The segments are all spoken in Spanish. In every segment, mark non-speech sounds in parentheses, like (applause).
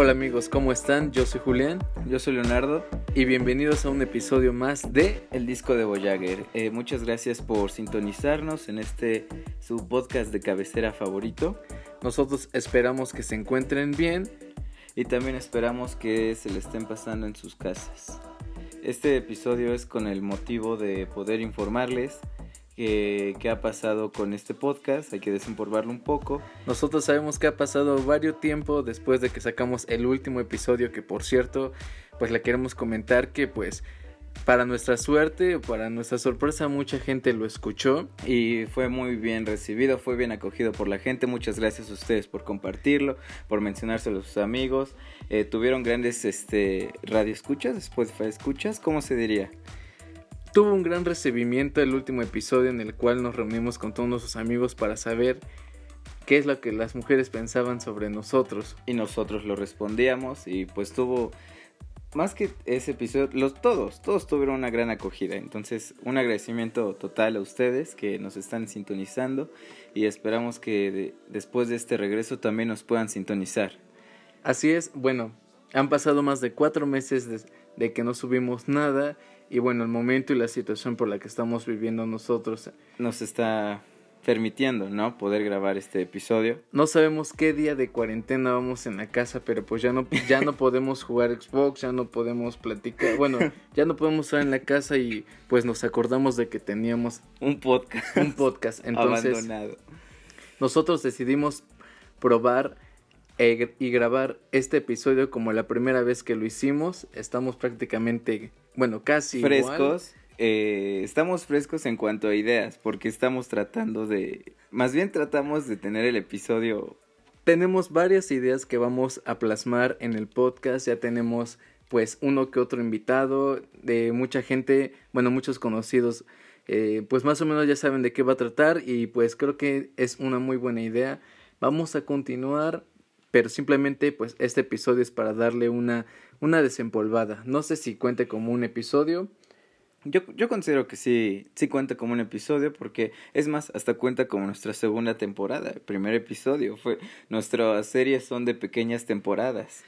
Hola amigos, ¿cómo están? Yo soy Julián Yo soy Leonardo, y bienvenidos a un episodio más de el disco de Voyager. Eh, muchas gracias por sintonizarnos en este su podcast de cabecera favorito Nosotros esperamos que se encuentren bien. y también esperamos que se le estén pasando en sus casas. Este episodio es con el motivo de poder informarles que- qué ha pasado con este podcast, hay que desempolvarlo un poco. Nosotros sabemos que ha pasado varios tiempo después de que sacamos el último episodio que por cierto, pues le queremos comentar que pues para nuestra suerte para nuestra sorpresa mucha gente lo escuchó. Y fue muy bien recibido, fue bien acogido por la gente. Muchas gracias a ustedes por compartirlo, por mencionárselo a sus amigos. Eh, tuvieron grandes este, radioescuchas, Spotify escuchas, ¿cómo se diría? Tuvo un gran recibimiento el último episodio en el cual nos reunimos con todos nuestros amigos para saber qué es lo que las mujeres pensaban sobre nosotros. Y nosotros lo respondíamos y pues tuvo, más que ese episodio, los, todos, todos tuvieron una gran acogida. Entonces, un agradecimiento total a ustedes que nos están sintonizando y esperamos que de- después de este regreso también nos puedan sintonizar. Así es, bueno, han pasado más de cuatro meses de, de que no subimos nada y bueno, el momento y la situación por la que estamos viviendo nosotros, Nos está permitiendo, ¿no? Poder grabar este episodio. no sabemos qué día de cuarentena vamos en la casa, pero pues ya no, ya no podemos jugar Xbox, ya no podemos platicar, bueno, (laughs) ya no podemos estar en la casa y pues nos acordamos de que teníamos Un podcast un podcast, entonces abandonado. nosotros decidimos probar e y grabar este episodio como la primera vez que lo hicimos. Estamos prácticamente, bueno, casi igual. frescos. eh, estamos frescos en cuanto a ideas, porque estamos tratando de, más bien tratamos de tener el episodio. Tenemos varias ideas que vamos a plasmar en el podcast. Ya tenemos pues uno que otro invitado de mucha gente, bueno, muchos conocidos. eh, pues más o menos ya saben de qué va a tratar y pues creo que es una muy buena idea. Vamos a continuar, pero simplemente pues este episodio es para darle una, una desempolvada. No sé si cuente como un episodio. Yo, yo considero que sí, sí cuenta como un episodio, porque es más, hasta cuenta como nuestra segunda temporada. El primer episodio fue, nuestras series son de pequeñas temporadas.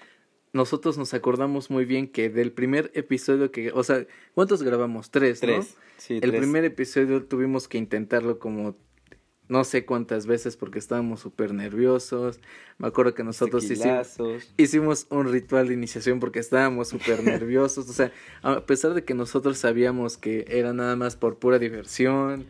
Nosotros nos acordamos muy bien que del primer episodio que, o sea, ¿cuántos grabamos? Tres, ¿no? Tres. Sí, El tres. primer episodio tuvimos que intentarlo como no sé cuántas veces porque estábamos súper nerviosos. Me acuerdo que nosotros hicimos, hicimos un ritual de iniciación porque estábamos súper (laughs) nerviosos. O sea, a pesar de que nosotros sabíamos que era nada más por pura diversión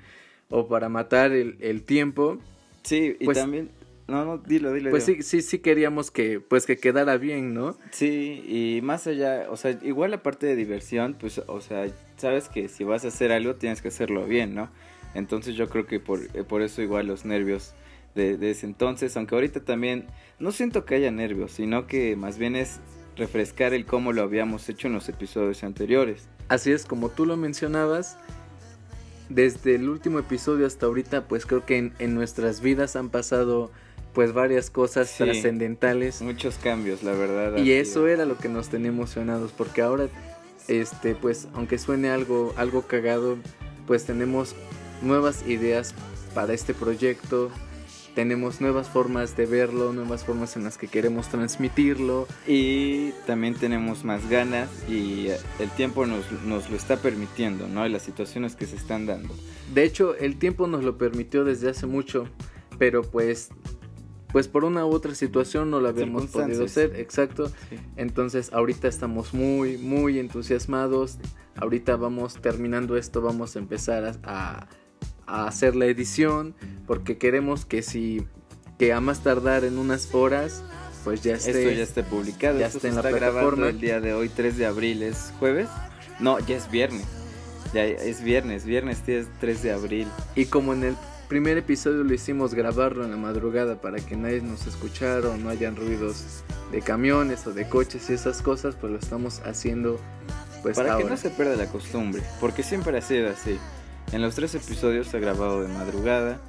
o para matar el, el tiempo, Sí, y Pues- también, no, no, dilo, dilo. pues sí, sí, sí queríamos que, pues que quedara bien, ¿no? Sí, y más allá, o sea, igual la parte de diversión, pues, o sea, sabes que si vas a hacer algo tienes que hacerlo bien, ¿no? Entonces yo creo que por, eh, por eso igual los nervios de, de ese entonces, aunque ahorita también no siento que haya nervios, sino que más bien es refrescar el cómo lo habíamos hecho en los episodios anteriores. Así es, como tú lo mencionabas, desde el último episodio hasta ahorita, pues creo que en, en nuestras vidas han pasado pues varias cosas Sí. trascendentales. Muchos cambios, la verdad. Y eso era lo que nos tenía emocionados, porque ahora, este, pues, aunque suene algo, algo cagado, pues tenemos nuevas ideas para este proyecto, tenemos nuevas formas de verlo, nuevas formas en las que queremos transmitirlo. Y también tenemos más ganas y eh, el tiempo nos, nos lo está permitiendo, ¿no? Y las situaciones que se están dando. De hecho, el tiempo nos lo permitió desde hace mucho, pero pues, pues por una u otra situación no lo habíamos podido hacer, exacto. Entonces ahorita estamos muy, muy entusiasmados. Ahorita vamos terminando esto, vamos a empezar a, a- a hacer la edición, porque queremos que si, que a más tardar en unas horas, pues ya esté. Esto ya está publicado. ya se en la plataforma. el día de hoy, 3 de abril. ¿Es jueves? No, ya es viernes. Ya es viernes. Viernes es 3 de abril. Y como en el primer episodio lo hicimos grabarlo en la madrugada para que nadie nos escuchara o no hayan ruidos de camiones o de coches y esas cosas, pues lo estamos haciendo pues Para que ahora. no se pierda la costumbre. Porque siempre ha sido así. En los tres episodios se ha grabado de madrugada.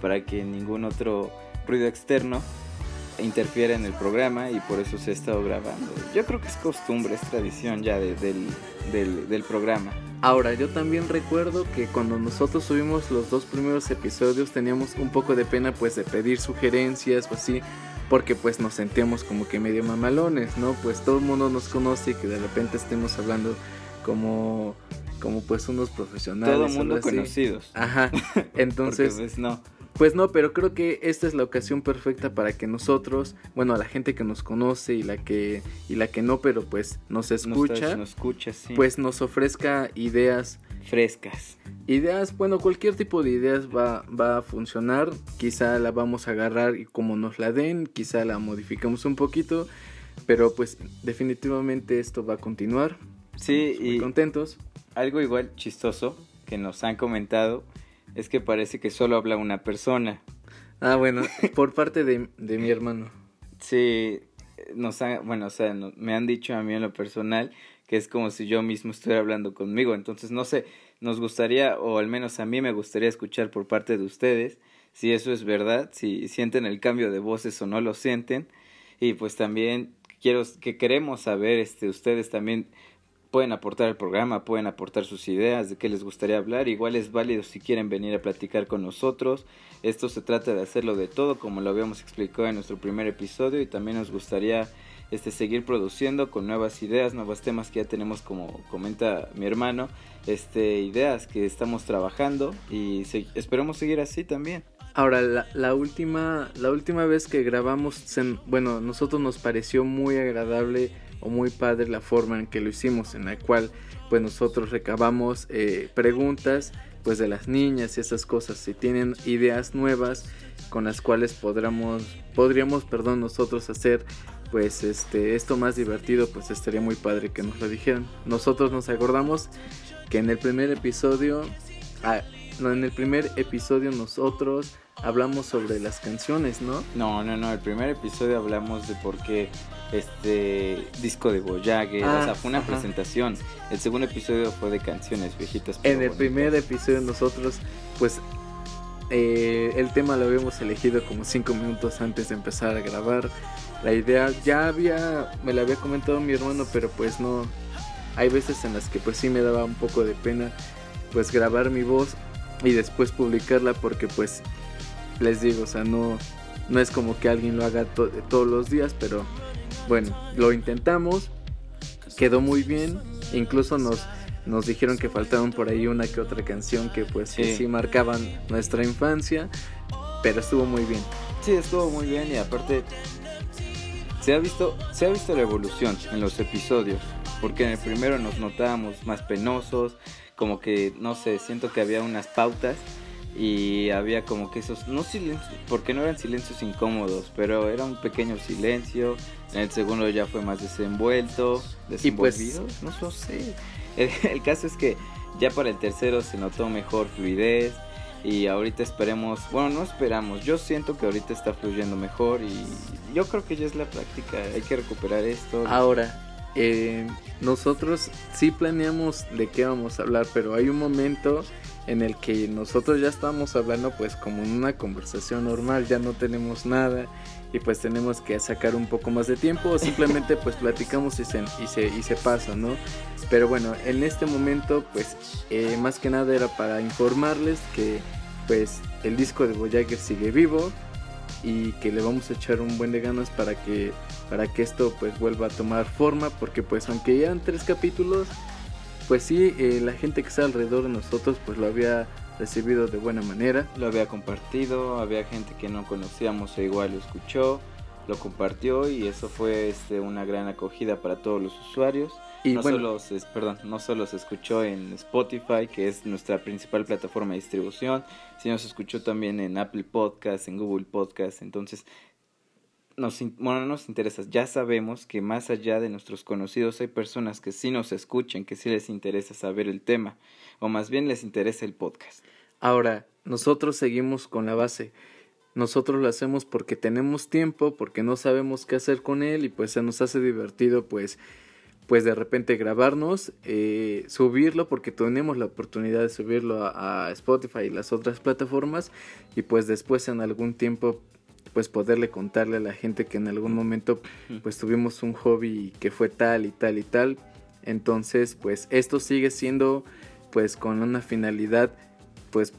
Para que ningún otro ruido externo interfiera en el programa. Y por eso se ha estado grabando. Yo creo que es costumbre, es tradición ya de- del, del, del programa. Ahora, yo también recuerdo que cuando nosotros subimos los dos primeros episodios teníamos un poco de pena pues de pedir sugerencias o así, porque pues nos sentíamos como que medio mamalones, ¿no? Pues todo el mundo nos conoce y que de repente estemos hablando como como pues unos profesionales. Todo mundo conocidos. Ajá. (laughs) (laughs) Entonces, pues no. Pues no, pero creo que esta es la ocasión perfecta para que nosotros, bueno, a la gente que nos conoce y la que y la que no, pero pues nos escucha, nos escucha sí. pues nos ofrezca ideas frescas. Ideas, bueno, cualquier tipo de ideas va, va a funcionar. Quizá la vamos a agarrar y como nos la den, quizá la modificamos un poquito, pero pues definitivamente esto va a continuar. Sí, y contentos. Algo igual chistoso que nos han comentado es que parece que solo habla una persona. Ah, bueno, (laughs) por parte de, de mi hermano. Sí, nos han, bueno, o sea, me han dicho a mí en lo personal que es como si yo mismo estuviera hablando conmigo. Entonces, no sé, nos gustaría, o al menos a mí me gustaría escuchar por parte de ustedes, si eso es verdad, si sienten el cambio de voces o no lo sienten. Y pues también quiero que queremos saber, este, ustedes también pueden aportar al programa, pueden aportar sus ideas de qué les gustaría hablar. Igual es válido si quieren venir a platicar con nosotros. Esto se trata de hacerlo de todo, como lo habíamos explicado en nuestro primer episodio, y también nos gustaría este, seguir produciendo con nuevas ideas, nuevos temas que ya tenemos, como comenta mi hermano, este, ideas que estamos trabajando y esperemos seguir así también. Ahora, la, la, última, la última vez que grabamos, bueno, nosotros nos pareció muy agradable muy padre la forma en que lo hicimos, en la cual pues nosotros recabamos eh, preguntas pues de las niñas y esas cosas, si tienen ideas nuevas con las cuales podríamos, podríamos perdón, nosotros hacer pues este esto más divertido, pues estaría muy padre que nos lo dijeran. Nosotros nos acordamos que en el primer episodio, ah, no, en el primer episodio nosotros hablamos sobre las canciones, ¿no? No, no, no, el primer episodio hablamos de por qué este disco de Boyague, o sea, ah, fue una presentación. El segundo episodio fue de canciones viejitas. En el primer episodio nosotros, pues, eh, el tema lo habíamos elegido como cinco minutos antes de empezar a grabar. La idea ya había, me la había comentado mi hermano, pero pues no. Hay veces en las que pues sí me daba un poco de pena, pues grabar mi voz y después publicarla porque pues les digo, o sea, no, no es como que alguien lo haga todos los días, pero bueno, lo intentamos, quedó muy bien, incluso nos, nos dijeron que faltaban por ahí una que otra canción que pues sí. marcaban nuestra infancia, pero estuvo muy bien. Sí, estuvo muy bien y aparte se ha visto, se ha visto la evolución en los episodios, porque en el primero nos notábamos más penosos, como que no sé, siento que había unas pautas y había como que esos, no silencios, porque no eran silencios incómodos, pero era un pequeño silencio. En el segundo ya fue más desenvuelto, desenvolvido, pues, no sé. El, caso es que ya para el tercero se notó mejor fluidez y ahorita esperemos, bueno, no esperamos, yo siento que ahorita está fluyendo mejor y yo creo que ya es la práctica, hay que recuperar esto. Ahora, eh, nosotros sí planeamos de qué vamos a hablar, pero hay un momento en el que nosotros ya estamos hablando pues como en una conversación normal, ya no tenemos nada y pues tenemos que sacar un poco más de tiempo o simplemente (laughs) pues platicamos y se, y se, y se pasa, ¿no? Pero bueno, en este momento pues eh, más que nada era para informarles que pues el disco de Voyager sigue vivo y que le vamos a echar un buen de ganas para que para que esto pues vuelva a tomar forma porque pues aunque ya en tres capítulos pues sí, eh, la gente que está alrededor de nosotros pues lo había recibido de buena manera. Lo había compartido, había gente que no conocíamos e igual lo escuchó, lo compartió y eso fue este, una gran acogida para todos los usuarios. Y no, solo se, perdón, no solo se escuchó en Spotify, que es nuestra principal plataforma de distribución, sino se escuchó también en Apple Podcast, en Google Podcast. Entonces, nos, bueno, no nos interesa, ya sabemos que más allá de nuestros conocidos hay personas que sí nos escuchan, que sí les interesa saber el tema, o más bien les interesa el podcast. Ahora, nosotros seguimos con la base. Nosotros lo hacemos porque tenemos tiempo, porque no sabemos qué hacer con él y pues se nos hace divertido pues pues de repente grabarnos, eh, subirlo porque tenemos la oportunidad de subirlo a Spotify y las otras plataformas y pues después en algún tiempo pues poderle contarle a la gente que en algún momento pues tuvimos un hobby que fue tal y tal y tal. Entonces pues esto sigue siendo pues con una finalidad pues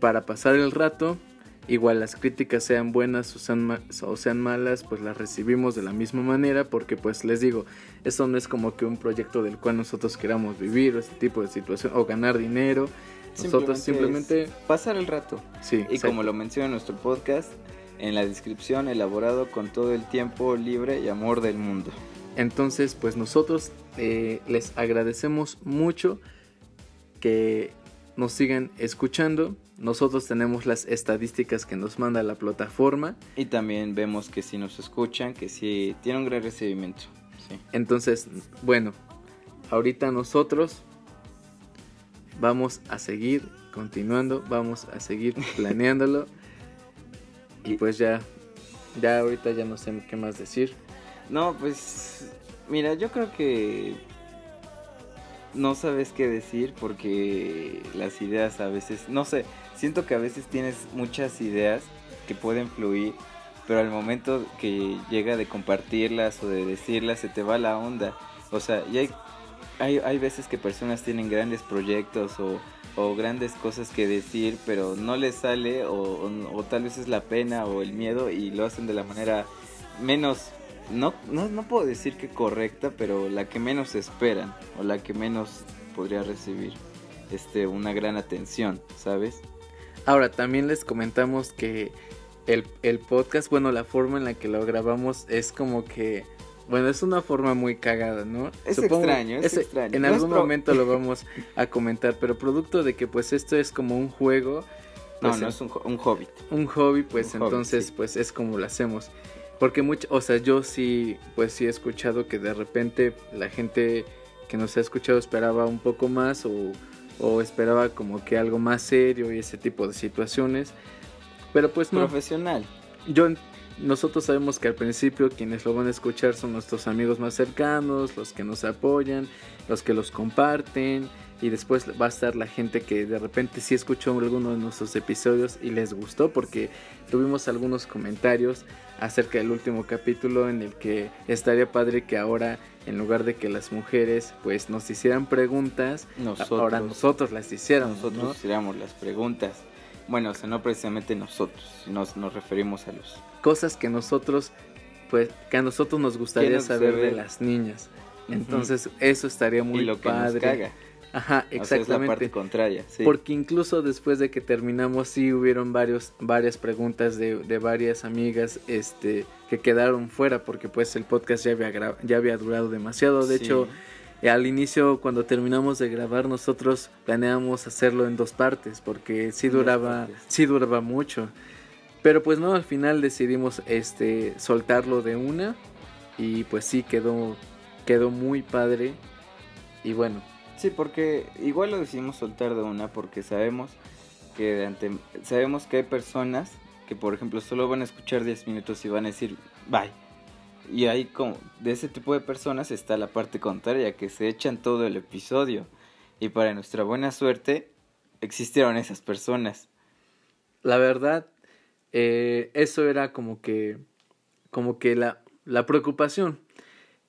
para pasar el rato Igual las críticas sean buenas o sean, o sean malas, pues las recibimos de la misma manera porque pues les digo, eso no es como que un proyecto del cual nosotros queramos vivir o este tipo de situación o ganar dinero. Nosotros simplemente... Pasar el rato. Sí. Y como lo menciona en nuestro podcast, en la descripción, elaborado con todo el tiempo libre y amor del mundo. Entonces, pues nosotros eh, les agradecemos mucho que nos sigan escuchando. Nosotros tenemos las estadísticas que nos manda la plataforma. Y también vemos que si nos escuchan, que si tiene un gran recibimiento. Entonces, bueno, ahorita nosotros vamos a seguir continuando, vamos a seguir (laughs) planeándolo. Y pues ya, ya ahorita ya no sé qué más decir. No, pues mira, yo creo que no sabes qué decir porque las ideas a veces, no sé, siento que a veces tienes muchas ideas que pueden fluir, pero al momento que llega de compartirlas o de decirlas se te va la onda. O sea, y hay, hay, hay veces que personas tienen grandes proyectos o, o grandes cosas que decir, pero no les sale o, tal vez es la pena o el miedo y lo hacen de la manera menos no, no, no puedo decir que correcta, pero la que menos esperan o la que menos podría recibir este, una gran atención, ¿sabes? Ahora, también les comentamos que el, el podcast, bueno, la forma en la que lo grabamos es como que bueno, es una forma muy cagada, ¿no? Es extraño, es, extraño. En algún momento lo (laughs) vamos a comentar, pero producto de que pues esto es como un juego. no, pues, no, es un, un hobby. Un hobby, pues entonces pues es como lo hacemos. Porque mucho, o sea, yo sí, pues sí he escuchado que de repente la gente que nos ha escuchado esperaba un poco más o, o esperaba como que algo más serio y ese tipo de situaciones. Pero pues no. Profesional. Yo, nosotros sabemos que al principio quienes lo van a escuchar son nuestros amigos más cercanos, los que nos apoyan, los que los comparten y después va a estar la gente que de repente sí escuchó alguno de nuestros episodios y les gustó porque tuvimos algunos comentarios acerca del último capítulo en el que estaría padre que ahora en lugar de que las mujeres pues nos hicieran preguntas, ahora nosotros las hiciéramos. Nosotros hiciéramos las preguntas. Bueno, o sea, no precisamente nosotros, nos, nos referimos a los... Cosas que nosotros, pues, que a nosotros nos gustaría saber de las niñas. Entonces, eso estaría muy y lo padre. Que nos caga. Ajá, exactamente. la parte contraria, Porque incluso después de que terminamos sí hubieron varios, varias preguntas de, de, varias amigas este, que quedaron fuera porque pues el podcast ya había, ya había durado demasiado. De hecho, al inicio cuando terminamos de grabar nosotros planeamos hacerlo en dos partes porque sí duraba, sí duraba mucho. Pero pues no, al final decidimos este, soltarlo de una y pues sí quedó, quedó muy padre. Y bueno, Sí, porque igual lo decidimos soltar de una porque sabemos que de ante, sabemos que hay personas que por ejemplo solo van a escuchar 10 minutos y van a decir bye. Y ahí como de ese tipo de personas está la parte contraria, que se echan todo el episodio. Y para nuestra buena suerte existieron esas personas. La verdad, eh, eso era como que como que la, la preocupación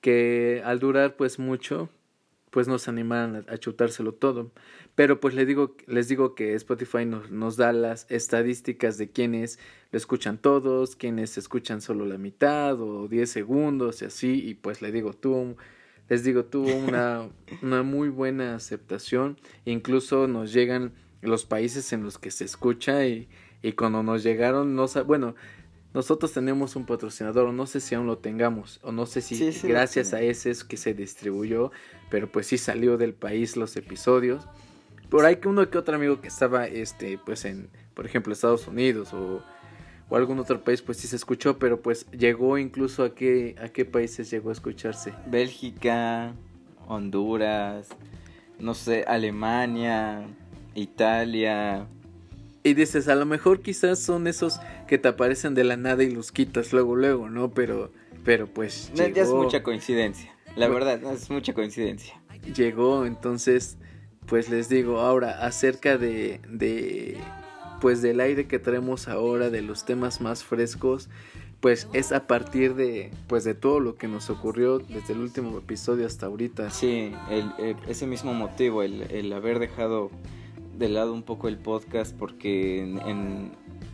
que al durar pues mucho pues nos animaran a, chutárselo todo. Pero pues les digo, les digo que Spotify nos, nos da las estadísticas de quienes lo escuchan todos, quienes escuchan solo la mitad o 10 segundos y así. Y pues les digo, tuvo, les digo, tuvo una, (laughs) una muy buena aceptación. Incluso nos llegan los países en los que se escucha y, y cuando nos llegaron, no bueno, nosotros tenemos un patrocinador, no sé si aún lo tengamos, o no sé si gracias a ese es que se distribuyó, pero pues sí salió del país los episodios. Por ahí que uno que otro amigo que estaba, este, pues en, por ejemplo, Estados Unidos o, o algún otro país, pues sí se escuchó, pero pues llegó incluso a qué, a qué países llegó a escucharse. Bélgica, Honduras, no sé, Alemania, Italia, y dices, a lo mejor quizás son esos que te aparecen de la nada y los quitas luego, luego, ¿no? Pero, pero pues. Ya es mucha coincidencia. La verdad, es mucha coincidencia. Llegó, entonces, pues les digo, ahora, acerca de, de. Pues del aire que traemos ahora, de los temas más frescos, pues es a partir de pues de todo lo que nos ocurrió desde el último episodio hasta ahorita. Sí, el, ese mismo motivo, el, el haber dejado de lado un poco el podcast porque en,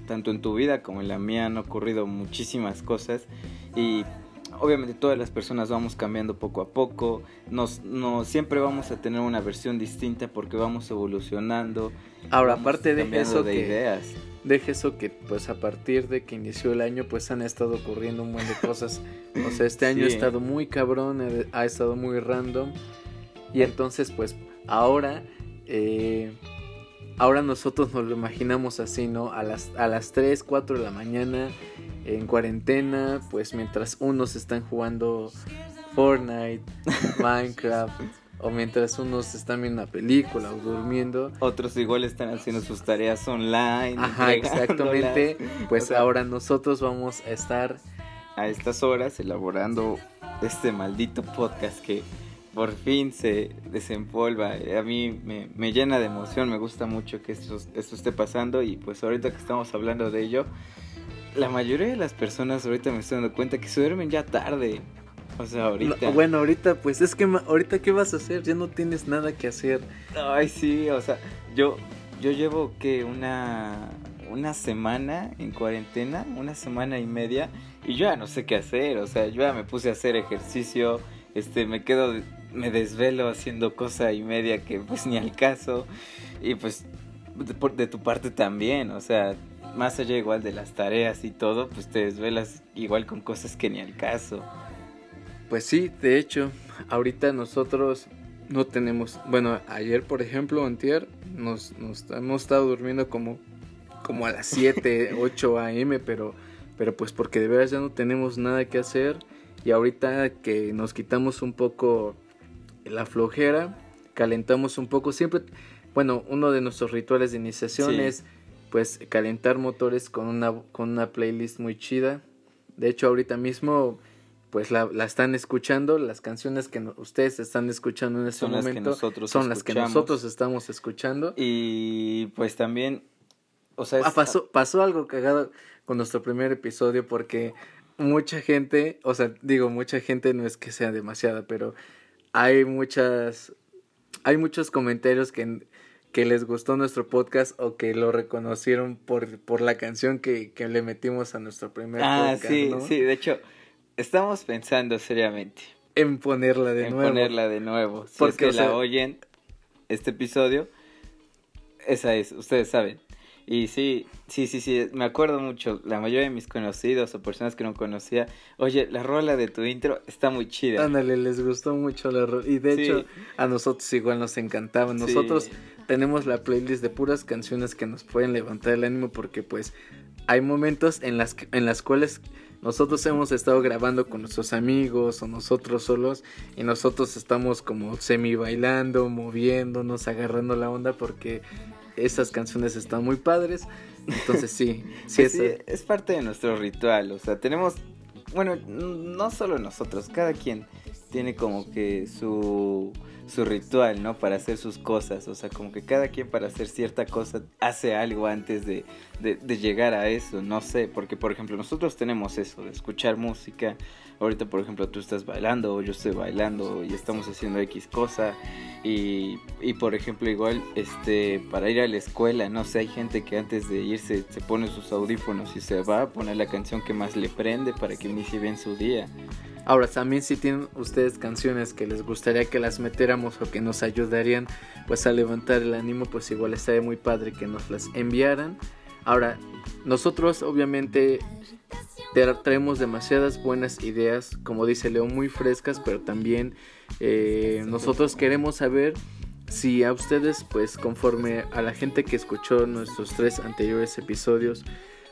tanto en tu vida como en la mía han ocurrido muchísimas cosas y obviamente todas las personas vamos cambiando poco a poco, nos, no, siempre vamos a tener una versión distinta porque vamos evolucionando. Ahora, aparte de eso de que, ideas. Deje eso que pues a partir de que inició el año pues han estado ocurriendo un buen de cosas. O sea, este año ha estado muy cabrón, ha estado muy random. Y entonces pues ahora... Eh, ahora nosotros nos lo imaginamos así, ¿no? A las, a las 3, 4 de la mañana en cuarentena, pues mientras unos están jugando Fortnite, (laughs) Minecraft, o mientras unos están viendo una película o durmiendo. Otros igual están haciendo sus tareas online. Ajá, exactamente. (laughs) Pues ahora nosotros vamos a estar a estas horas elaborando este maldito podcast que por fin se desempolva. A mí me, me llena de emoción, me gusta mucho que esto, esto esté pasando y pues ahorita que estamos hablando de ello, la mayoría de las personas ahorita me estoy dando cuenta que se duermen ya tarde. O sea, ahorita. bueno, ahorita pues es que ahorita qué vas a hacer, ya no tienes nada que hacer. Ay, sí, o sea, yo yo llevo que una una semana en cuarentena, una semana y media y yo ya no sé qué hacer, o sea, yo ya me puse a hacer ejercicio, este me quedo me desvelo haciendo cosa y media que pues ni al caso y pues de, de tu parte también, o sea, más allá igual de las tareas y todo, pues te desvelas igual con cosas que ni al caso. Pues sí, de hecho, ahorita nosotros no tenemos, bueno, ayer por ejemplo, antier, nos, nos hemos estado durmiendo como, como a las 7, 8 a.m., pero, pero pues porque de verdad ya no tenemos nada que hacer y ahorita que nos quitamos un poco la flojera, calentamos un poco, siempre, bueno, uno de nuestros rituales de iniciación es pues calentar motores con una, con una playlist muy chida. De hecho, ahorita mismo pues la, la están escuchando, las canciones que ustedes están escuchando en este son momento son las que nosotros estamos escuchando. Y pues también, o sea... Ah, pasó, pasó algo cagado con nuestro primer episodio porque mucha gente, o sea, digo, mucha gente no es que sea demasiada, pero hay muchas, hay muchos comentarios que que les gustó nuestro podcast o que lo reconocieron por, por la canción que, que le metimos a nuestro primer ah, podcast. Ah, sí, sí, de hecho, estamos pensando seriamente. En ponerla de nuevo. En ponerla de nuevo. Si Porque es que la oyen, este episodio, esa es, ustedes saben. Y sí, sí, sí, sí, me acuerdo mucho, la mayoría de mis conocidos o personas que no conocía, oye, la rola de tu intro está muy chida. Ándale, les gustó mucho la rola. Y de hecho, a nosotros igual nos encantaba. Nosotros tenemos la playlist de puras canciones que nos pueden levantar el ánimo porque pues hay momentos en las, en las cuales nosotros hemos estado grabando con nuestros amigos o nosotros solos y nosotros estamos como semi bailando, moviéndonos, agarrando la onda porque esas canciones están muy padres. Entonces sí, (laughs) sí, pues es, es parte de nuestro ritual, o sea, tenemos, bueno, no solo nosotros, cada quien tiene como que su su ritual, ¿no? Para hacer sus cosas, o sea, como que cada quien para hacer cierta cosa hace algo antes de, de, llegar a eso, no sé, porque por ejemplo nosotros tenemos eso, de escuchar música, ahorita por ejemplo tú estás bailando yo estoy bailando y estamos haciendo X cosa y, y por ejemplo igual este para ir a la escuela, no sé, hay gente que antes de irse se pone sus audífonos y se va a poner la canción que más le prende para que inicie bien su día. Ahora, también si tienen ustedes canciones que les gustaría que las metiéramos o que nos ayudarían pues a levantar el ánimo, pues igual estaría muy padre que nos las enviaran. Ahora, nosotros obviamente traemos demasiadas buenas ideas, como dice Leo, muy frescas, pero también eh, nosotros queremos saber si a ustedes, pues conforme a la gente que escuchó nuestros tres anteriores episodios,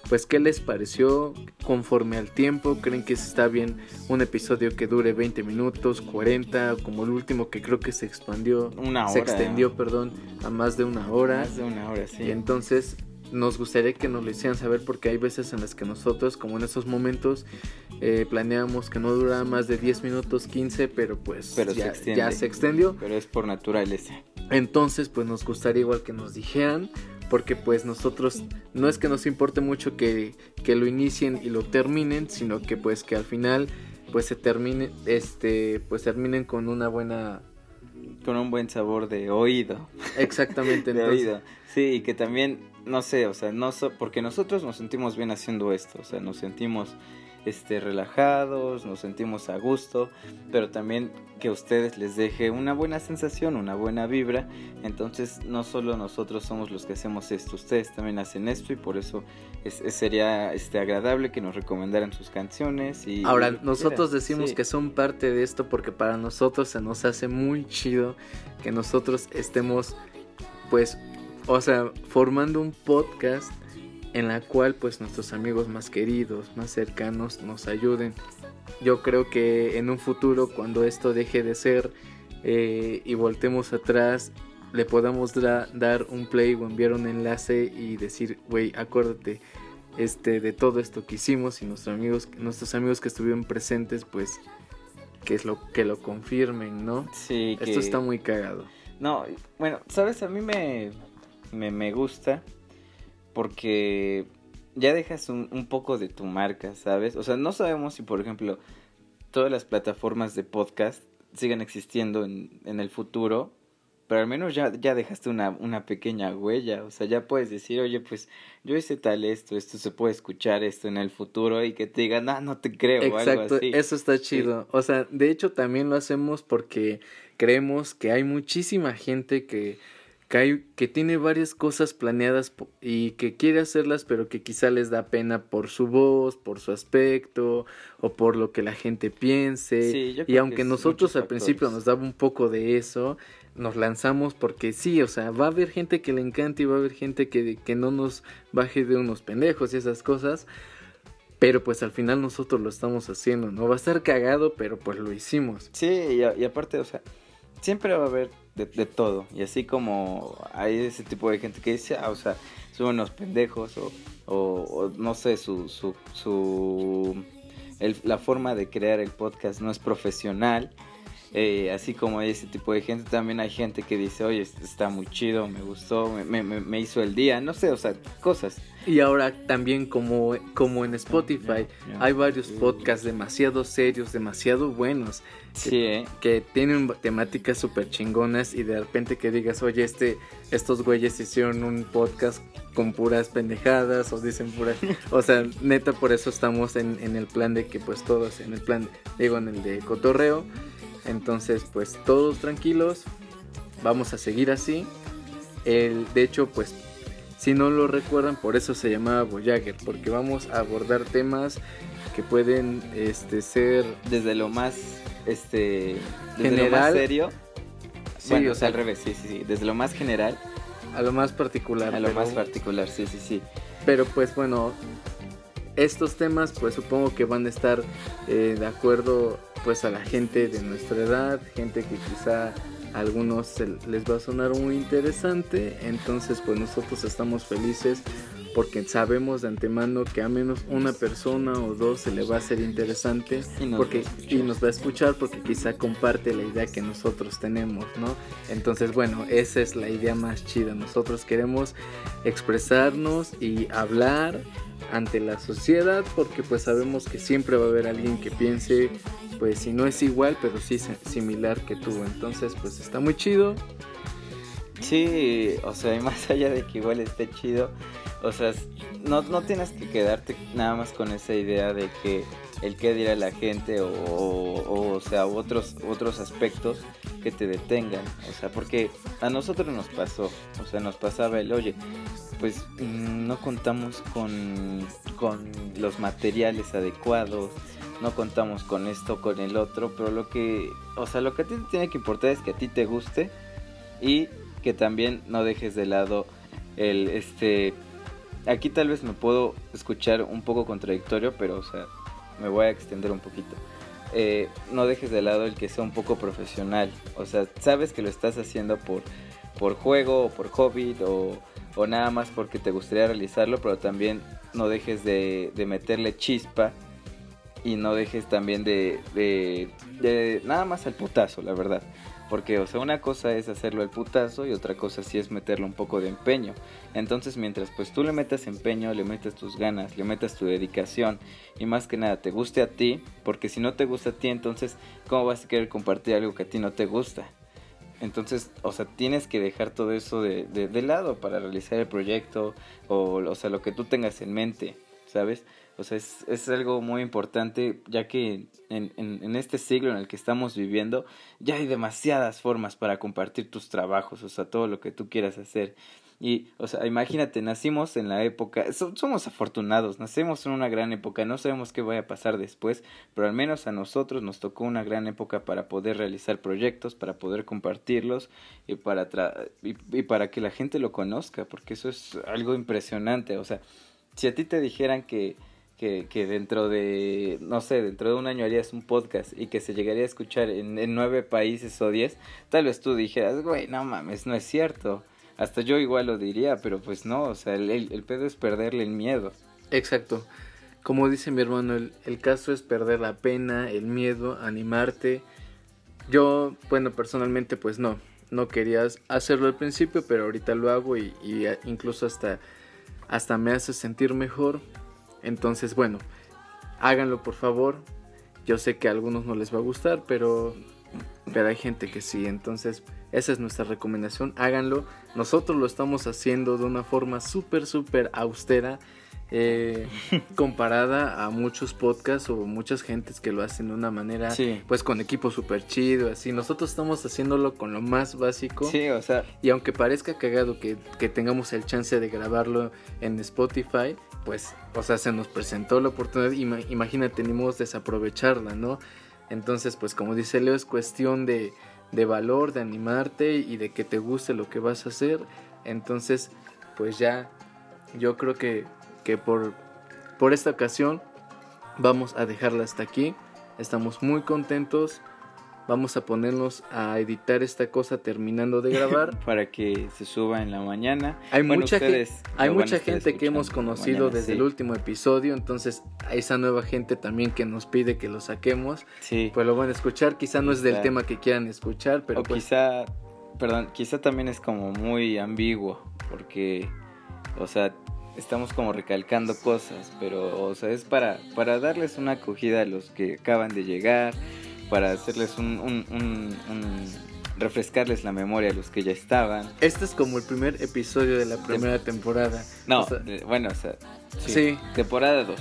pues qué les pareció conforme al tiempo, creen que está bien un episodio que dure 20 minutos, 40, como el último que creo que se expandió, una se extendió, perdón, a más de una hora. Más de una hora, sí. Y entonces nos gustaría que nos lo hicieran saber porque hay veces en las que nosotros, como en esos momentos, eh, planeamos que no durara más de 10 minutos, 15, pero pues ya, ya se extendió. Pero es por naturaleza. Entonces, pues nos gustaría igual que nos dijeran porque pues nosotros no es que nos importe mucho que, que, lo inicien y lo terminen, sino que pues que al final pues se termine, este, pues terminen con una buena... Con un buen sabor de oído. Exactamente. (laughs) de oído. Sí, y que también no sé, o sea, no porque nosotros nos sentimos bien haciendo esto, o sea, nos sentimos este, relajados, nos sentimos a gusto, pero también que a ustedes les deje una buena sensación, una buena vibra. Entonces no solo nosotros somos los que hacemos esto, ustedes también hacen esto y por eso sería este, agradable que nos recomendaran sus canciones. Y, Ahora, nosotros decimos que son parte de esto porque para nosotros se nos hace muy chido que nosotros estemos pues, o sea, formando un podcast en la cual pues nuestros amigos más queridos, más cercanos nos ayuden. Yo creo que en un futuro cuando esto deje de ser eh, y voltemos atrás, le podamos dar un play o enviar un enlace y decir, güey, acuérdate este, de todo esto que hicimos y nuestros amigos, nuestros amigos que estuvieron presentes, pues que es lo que lo confirmen, ¿no? Sí. Esto está muy cagado. No, bueno, sabes, a mí me, me, me gusta porque ya dejas un, un, poco de tu marca, ¿sabes? O sea, no sabemos si, por ejemplo, todas las plataformas de podcast sigan existiendo en, en el futuro, pero al menos ya, ya dejaste una, una pequeña huella, o sea, ya puedes decir, oye, pues yo hice tal esto, esto se puede escuchar esto en el futuro y que te digan, ah, no te creo. Exacto, eso está chido. O sea, de hecho también lo hacemos porque creemos que hay muchísima gente que que, tiene varias cosas planeadas y que quiere hacerlas, pero que quizá les da pena por su voz, por su aspecto o por lo que la gente piense. y aunque nosotros al principio nos daba un poco de eso, nos lanzamos porque sí, o sea, va a haber gente que le encante y va a haber gente que, que no nos baje de unos pendejos y esas cosas. Pero pues al final nosotros lo estamos haciendo, ¿no? Va a estar cagado, pero pues lo hicimos. Sí, y, y aparte, o sea, siempre va a haber de, todo. Y así como hay ese tipo de gente que dice, ah, o sea, son unos pendejos o, o, no sé, su, su, su la forma de crear el podcast no es profesional. Eh, así como hay ese tipo de gente, también hay gente que dice, oye, está muy chido, me gustó, me, me, me hizo el día, no sé, o sea, cosas. Y ahora también como, como en Spotify, hay varios podcasts demasiado serios, demasiado buenos, que, ¿eh? que tienen temáticas súper chingonas y de repente que digas, oye, este, estos güeyes hicieron un podcast con puras pendejadas o dicen puras... (laughs) o sea, neta, por eso estamos en, en el plan de que pues todos, en el plan, digo, en el de cotorreo. Entonces, pues todos tranquilos, vamos a seguir así. El, de hecho, pues si no lo recuerdan, por eso se llamaba Voyager, porque vamos a abordar temas que pueden este, ser desde lo más este general serio. bueno, o sea, al revés, sí, sí, sí, desde lo más general a lo más particular. A lo más particular, sí, sí, sí. Pero pues bueno, estos temas pues supongo que van a estar eh, de acuerdo pues a la gente de nuestra edad, gente que quizá algunos les va a sonar muy interesante, entonces pues nosotros estamos felices porque sabemos de antemano que a menos una persona o dos se le va a hacer interesante y nos, porque, y nos va a escuchar porque quizá comparte la idea que nosotros tenemos, ¿no? Entonces, bueno, esa es la idea más chida. Nosotros queremos expresarnos y hablar ante la sociedad porque pues sabemos que siempre va a haber alguien que piense pues si no es igual, pero sí similar que tú. Entonces, pues está muy chido. Sí, o sea, y más allá de que igual esté chido, o sea, no, no tienes que quedarte nada más con esa idea de que el que dirá la gente o, o, sea, otros, otros aspectos que te detengan. O sea, porque a nosotros nos pasó, o sea, nos pasaba el, oye, pues mm, no contamos con, con los materiales adecuados, no contamos con esto, con el otro, pero lo que, o sea, lo que a ti te tiene que importar es que a ti te guste y que también no dejes de lado el, este, aquí tal vez me puedo escuchar un poco contradictorio, pero, o sea, me voy a extender un poquito. Eh, no dejes de lado el que sea un poco profesional, o sea, sabes que lo estás haciendo por, por juego o por hobby o, o nada más porque te gustaría realizarlo, pero también no dejes de, de meterle chispa y no dejes también de, de, nada más al putazo, la verdad. Porque, o sea, una cosa es hacerlo al putazo y otra cosa sí es meterle un poco de empeño. Entonces, mientras pues tú le metas empeño, le metas tus ganas, le metas tu dedicación y más que nada te guste a ti, porque si no te gusta a ti, entonces, ¿cómo vas a querer compartir algo que a ti no te gusta? Entonces, o sea, tienes que dejar todo eso de, de, lado para realizar el proyecto o, o sea, lo que tú tengas en mente, ¿sabes? O sea, es, es algo muy importante ya que en, en, en, este siglo en el que estamos viviendo ya hay demasiadas formas para compartir tus trabajos, o sea, todo lo que tú quieras hacer. Y, o sea, imagínate, nacimos en la época, somos afortunados, nacemos en una gran época, no sabemos qué vaya a pasar después, pero al menos a nosotros nos tocó una gran época para poder realizar proyectos, para poder compartirlos y para, y, y para que la gente lo conozca, porque eso es algo impresionante, o sea, si a ti te dijeran que que, dentro de, no sé, dentro de un año harías un podcast y que se llegaría a escuchar en, en nueve países o diez, tal vez tú dijeras, güey, no mames, no es cierto. Hasta yo igual lo diría, pero pues no, o sea, el, el, pedo es perderle el miedo. Exacto. Como dice mi hermano, el, el caso es perder la pena, el miedo, animarte. Yo, bueno, personalmente pues no, no querías hacerlo al principio, pero ahorita lo hago y, y incluso hasta, hasta me hace sentir mejor. Entonces, bueno, háganlo por favor. Yo sé que a algunos no les va a gustar, pero, pero hay gente que sí. Entonces, esa es nuestra recomendación. Háganlo. Nosotros lo estamos haciendo de una forma súper, súper austera. Eh, comparada a muchos podcasts o muchas gentes que lo hacen de una manera sí. pues con equipo súper chido así nosotros estamos haciéndolo con lo más básico sí o sea y aunque parezca cagado que, que tengamos el chance de grabarlo en Spotify pues o sea se nos presentó la oportunidad imagínate ni modo desaprovecharla no entonces pues como dice Leo es cuestión de de valor, de animarte y de que te guste lo que vas a hacer. Entonces, pues ya, yo creo que, que por, por esta ocasión vamos a dejarla hasta aquí. Estamos muy contentos. Vamos a ponernos a editar esta cosa terminando de grabar. (laughs) Para que se suba en la mañana. Hay bueno, mucha, gente, hay mucha gente que hemos conocido mañana, desde sí. el último episodio. Entonces, a esa nueva gente también que nos pide que lo saquemos. Sí. Pues lo van a escuchar. Quizá no es del tema que quieran escuchar, pero. O pues... quizá. Perdón, quizá también es como muy ambiguo. Porque. O sea, estamos como recalcando cosas. Pero, o sea, es para, para darles una acogida a los que acaban de llegar para hacerles un, un, un, un, refrescarles la memoria a los que ya estaban. Este es como el primer episodio de la primera temporada. No, o sea, de, bueno, o sea, sí, sí. temporada 2.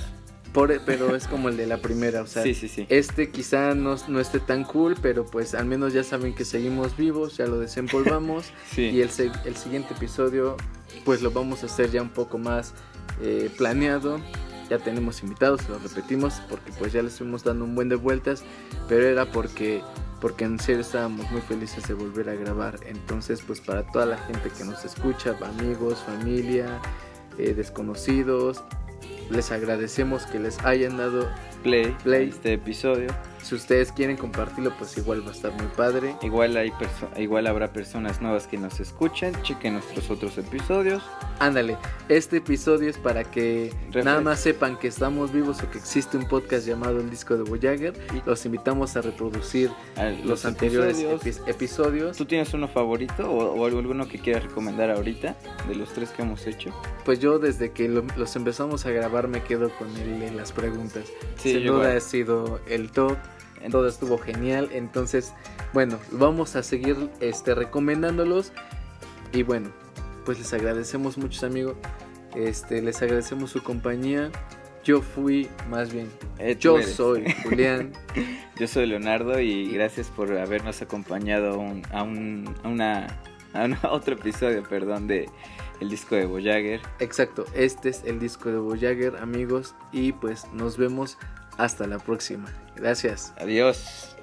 Por, pero es como el de la primera, o sea, sí, sí, sí. este quizá no, no, esté tan cool, pero pues al menos ya saben que seguimos vivos, ya lo desempolvamos (laughs) y el, el siguiente episodio pues lo vamos a hacer ya un poco más eh, planeado, ya tenemos invitados, lo repetimos porque pues ya les estuvimos dando un buen de vueltas, pero era porque porque en serio estábamos muy felices de volver a grabar. Entonces, pues para toda la gente que nos escucha, amigos, familia, eh, desconocidos, les agradecemos que les hayan dado play, play. este episodio. Si ustedes quieren compartirlo, pues igual va a estar muy padre. Igual hay igual habrá personas nuevas que nos escuchen, chequen nuestros otros episodios. Ándale, este episodio es para que Reflex. nada más sepan que estamos vivos o que existe un podcast llamado El Disco de Voyager. Y los invitamos a reproducir a los, los, anteriores episodios. epi episodios. ¿Tú tienes uno favorito o, o, alguno que quieras recomendar ahorita de los tres que hemos hecho? Pues yo desde que lo, los empezamos a grabar me quedo con el de las preguntas. Sí, Sin duda igual. ha sido el top todo estuvo genial. Entonces, bueno, vamos a seguir este, recomendándolos. Y bueno, pues les agradecemos muchos amigos. Este, les agradecemos su compañía. Yo fui, más bien, eh, yo eres. soy (laughs) Julián. yo soy Leonardo y gracias por habernos acompañado a, un, a, un, a una, a un (laughs) otro episodio, perdón, de el disco de Voyager. Exacto, este es el disco de Voyager, amigos, y pues nos vemos hasta la próxima. Gracias. Adiós.